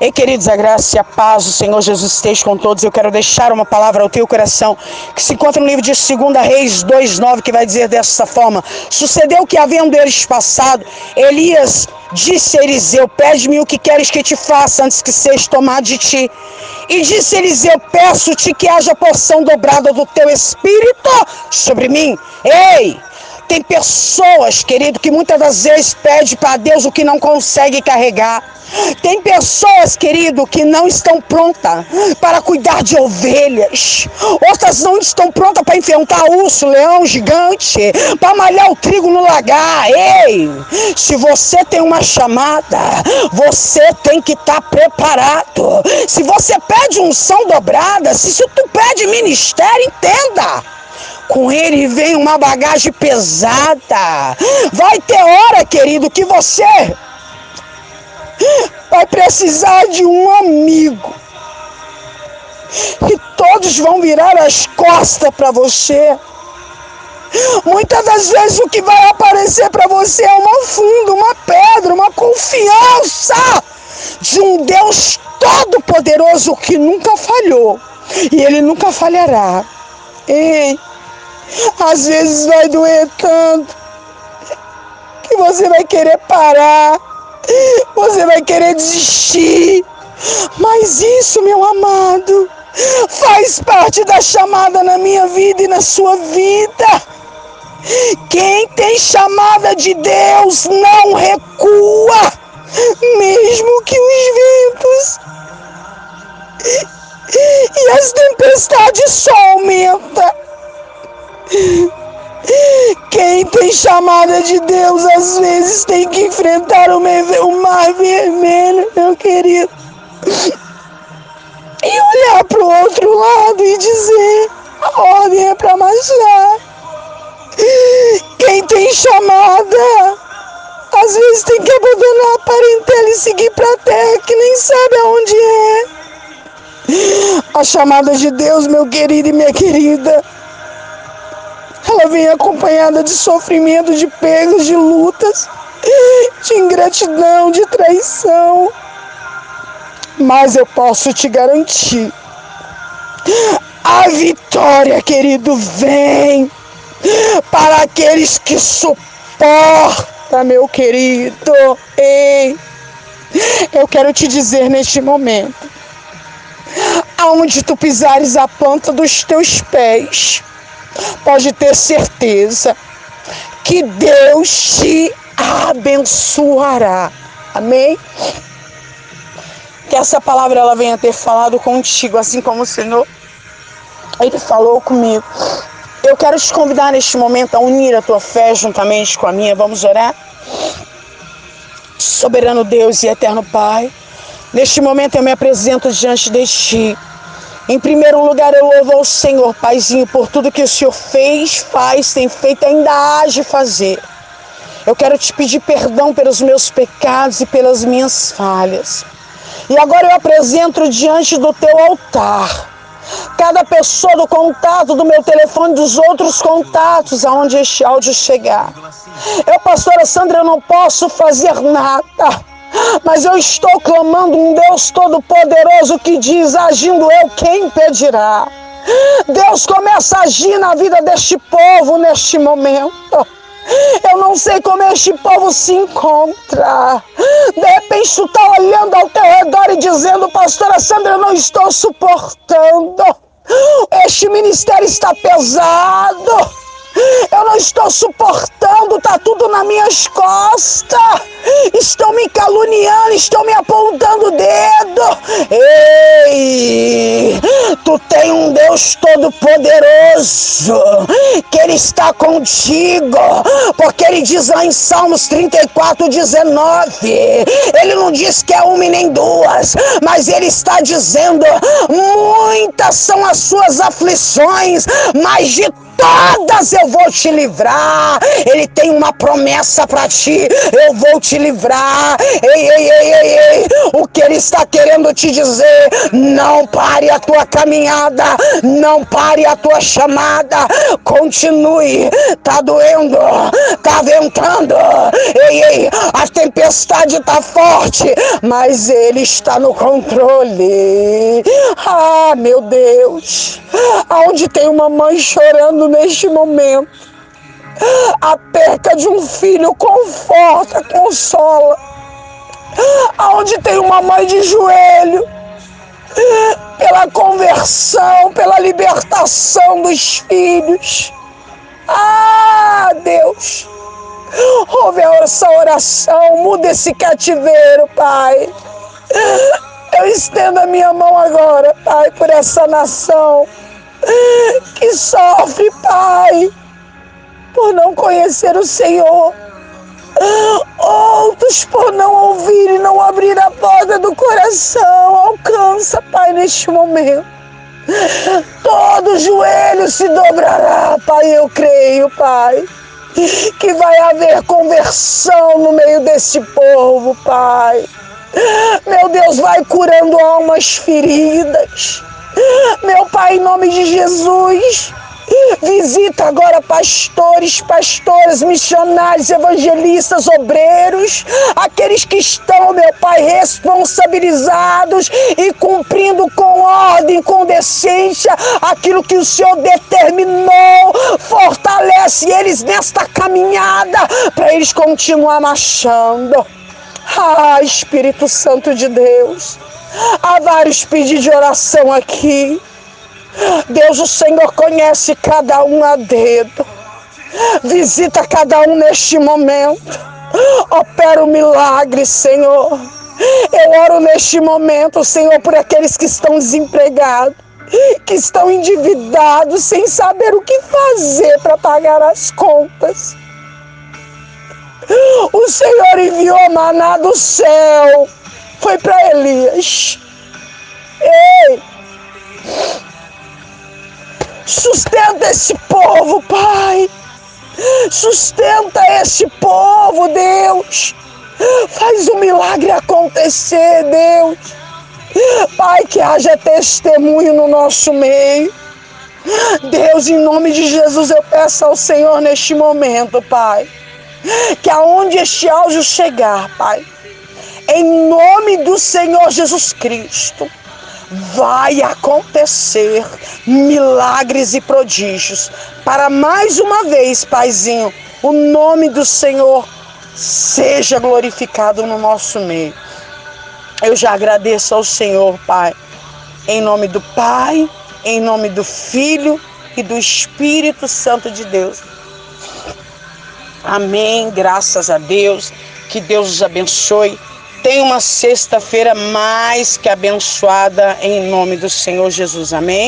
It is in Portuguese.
Ei, queridos, a graça e a paz do Senhor Jesus esteja com todos. Eu quero deixar uma palavra ao teu coração que se encontra no livro de 2 Reis 2,9, que vai dizer dessa forma: Sucedeu que, havendo eles passado, Elias disse a Eliseu: Pede-me o que queres que te faça antes que seja tomado de ti. E disse Eliseu: Peço-te que haja porção dobrada do teu espírito sobre mim. Ei! Tem pessoas, querido, que muitas das vezes pede para Deus o que não consegue carregar. Tem pessoas, querido, que não estão prontas para cuidar de ovelhas. Outras não estão prontas para enfrentar urso, leão, gigante, para malhar o trigo no lagar. Ei, se você tem uma chamada, você tem que estar tá preparado. Se você pede unção dobrada, se, se tu pede ministério, entenda com ele vem uma bagagem pesada. Vai ter hora, querido, que você vai precisar de um amigo. E todos vão virar as costas para você. Muitas das vezes o que vai aparecer para você é uma funda, uma pedra, uma confiança de um Deus todo-poderoso que nunca falhou e ele nunca falhará. Ei, às vezes vai doer tanto que você vai querer parar, você vai querer desistir. Mas isso, meu amado, faz parte da chamada na minha vida e na sua vida. Quem tem chamada de Deus não recua, mesmo que os ventos e as tempestades só tem chamada de Deus às vezes tem que enfrentar o mar vermelho, meu querido. E olhar para o outro lado e dizer: a ordem é para marchar. Quem tem chamada, às vezes tem que abandonar a parentela e seguir para a terra que nem sabe aonde é. A chamada de Deus, meu querido e minha querida ela vem acompanhada de sofrimento, de perdas, de lutas, de ingratidão, de traição. Mas eu posso te garantir: a vitória, querido, vem para aqueles que suportam, meu querido. Ei, eu quero te dizer neste momento: aonde tu pisares a planta dos teus pés, pode ter certeza que Deus te abençoará. Amém? Que essa palavra ela venha ter falado contigo, assim como o Senhor ele falou comigo. Eu quero te convidar neste momento a unir a tua fé juntamente com a minha. Vamos orar? Soberano Deus e eterno Pai, neste momento eu me apresento diante de ti em primeiro lugar, eu louvo ao Senhor, Paizinho, por tudo que o Senhor fez, faz, tem feito, ainda há de fazer. Eu quero te pedir perdão pelos meus pecados e pelas minhas falhas. E agora eu apresento diante do teu altar cada pessoa do contato do meu telefone, dos outros contatos, aonde este áudio chegar. Eu, pastora Sandra, eu não posso fazer nada mas eu estou clamando um Deus todo-poderoso que diz: agindo eu, quem impedirá? Deus começa a agir na vida deste povo neste momento. Eu não sei como este povo se encontra. De repente tu está olhando ao teu redor e dizendo, pastora Sandra, eu não estou suportando. Este ministério está pesado. Eu não estou suportando, tá tudo nas minhas costas. Estão me caluniando, estão me apontando o dedo. Ei, tu tem um Deus todo-poderoso, que Ele está contigo, porque Ele diz lá em Salmos 34, 19: Ele não diz que é uma e nem duas, mas Ele está dizendo: muitas são as suas aflições, mas de todas eu vou te livrar. Ele tem uma promessa para ti, eu vou te livrar. Ei, ei, ei, ei, ei. O que ele está querendo te dizer: não pare a tua caminhada, não pare a tua chamada, continue. Tá doendo, tá ventando, ei, ei, a tempestade tá forte, mas Ele está no controle. Ah, meu Deus, aonde tem uma mãe chorando neste momento, a perca de um filho conforta, consola. Aonde tem uma mãe de joelho, pela conversão, pela libertação dos filhos. Ah, Deus, ouve essa oração, muda esse cativeiro, Pai. Eu estendo a minha mão agora, Pai, por essa nação que sofre, Pai, por não conhecer o Senhor. Outros por não ouvir e não abrir a porta do coração. Alcança, Pai, neste momento. Todo joelho se dobrará, Pai, eu creio, Pai. Que vai haver conversão no meio desse povo, Pai. Meu Deus, vai curando almas feridas. Meu Pai, em nome de Jesus, Visita agora pastores, pastoras, missionários, evangelistas, obreiros, aqueles que estão, meu Pai, responsabilizados e cumprindo com ordem, com decência, aquilo que o Senhor determinou. Fortalece eles nesta caminhada para eles continuar marchando. Ah, Espírito Santo de Deus, há vários pedidos de oração aqui. Deus, o Senhor conhece cada um a dedo. Visita cada um neste momento. Opera o milagre, Senhor. Eu oro neste momento, Senhor, por aqueles que estão desempregados, que estão endividados, sem saber o que fazer para pagar as contas. O Senhor enviou maná do céu. Foi para Elias. Ei! Sustenta esse povo, Pai. Sustenta esse povo, Deus. Faz o um milagre acontecer, Deus. Pai, que haja testemunho no nosso meio. Deus, em nome de Jesus, eu peço ao Senhor neste momento, Pai, que aonde este áudio chegar, Pai, em nome do Senhor Jesus Cristo, vai acontecer milagres e prodígios. Para mais uma vez, Paizinho, o nome do Senhor seja glorificado no nosso meio. Eu já agradeço ao Senhor, Pai, em nome do Pai, em nome do Filho e do Espírito Santo de Deus. Amém. Graças a Deus. Que Deus os abençoe. Tenha uma sexta-feira mais que abençoada em nome do Senhor Jesus. Amém.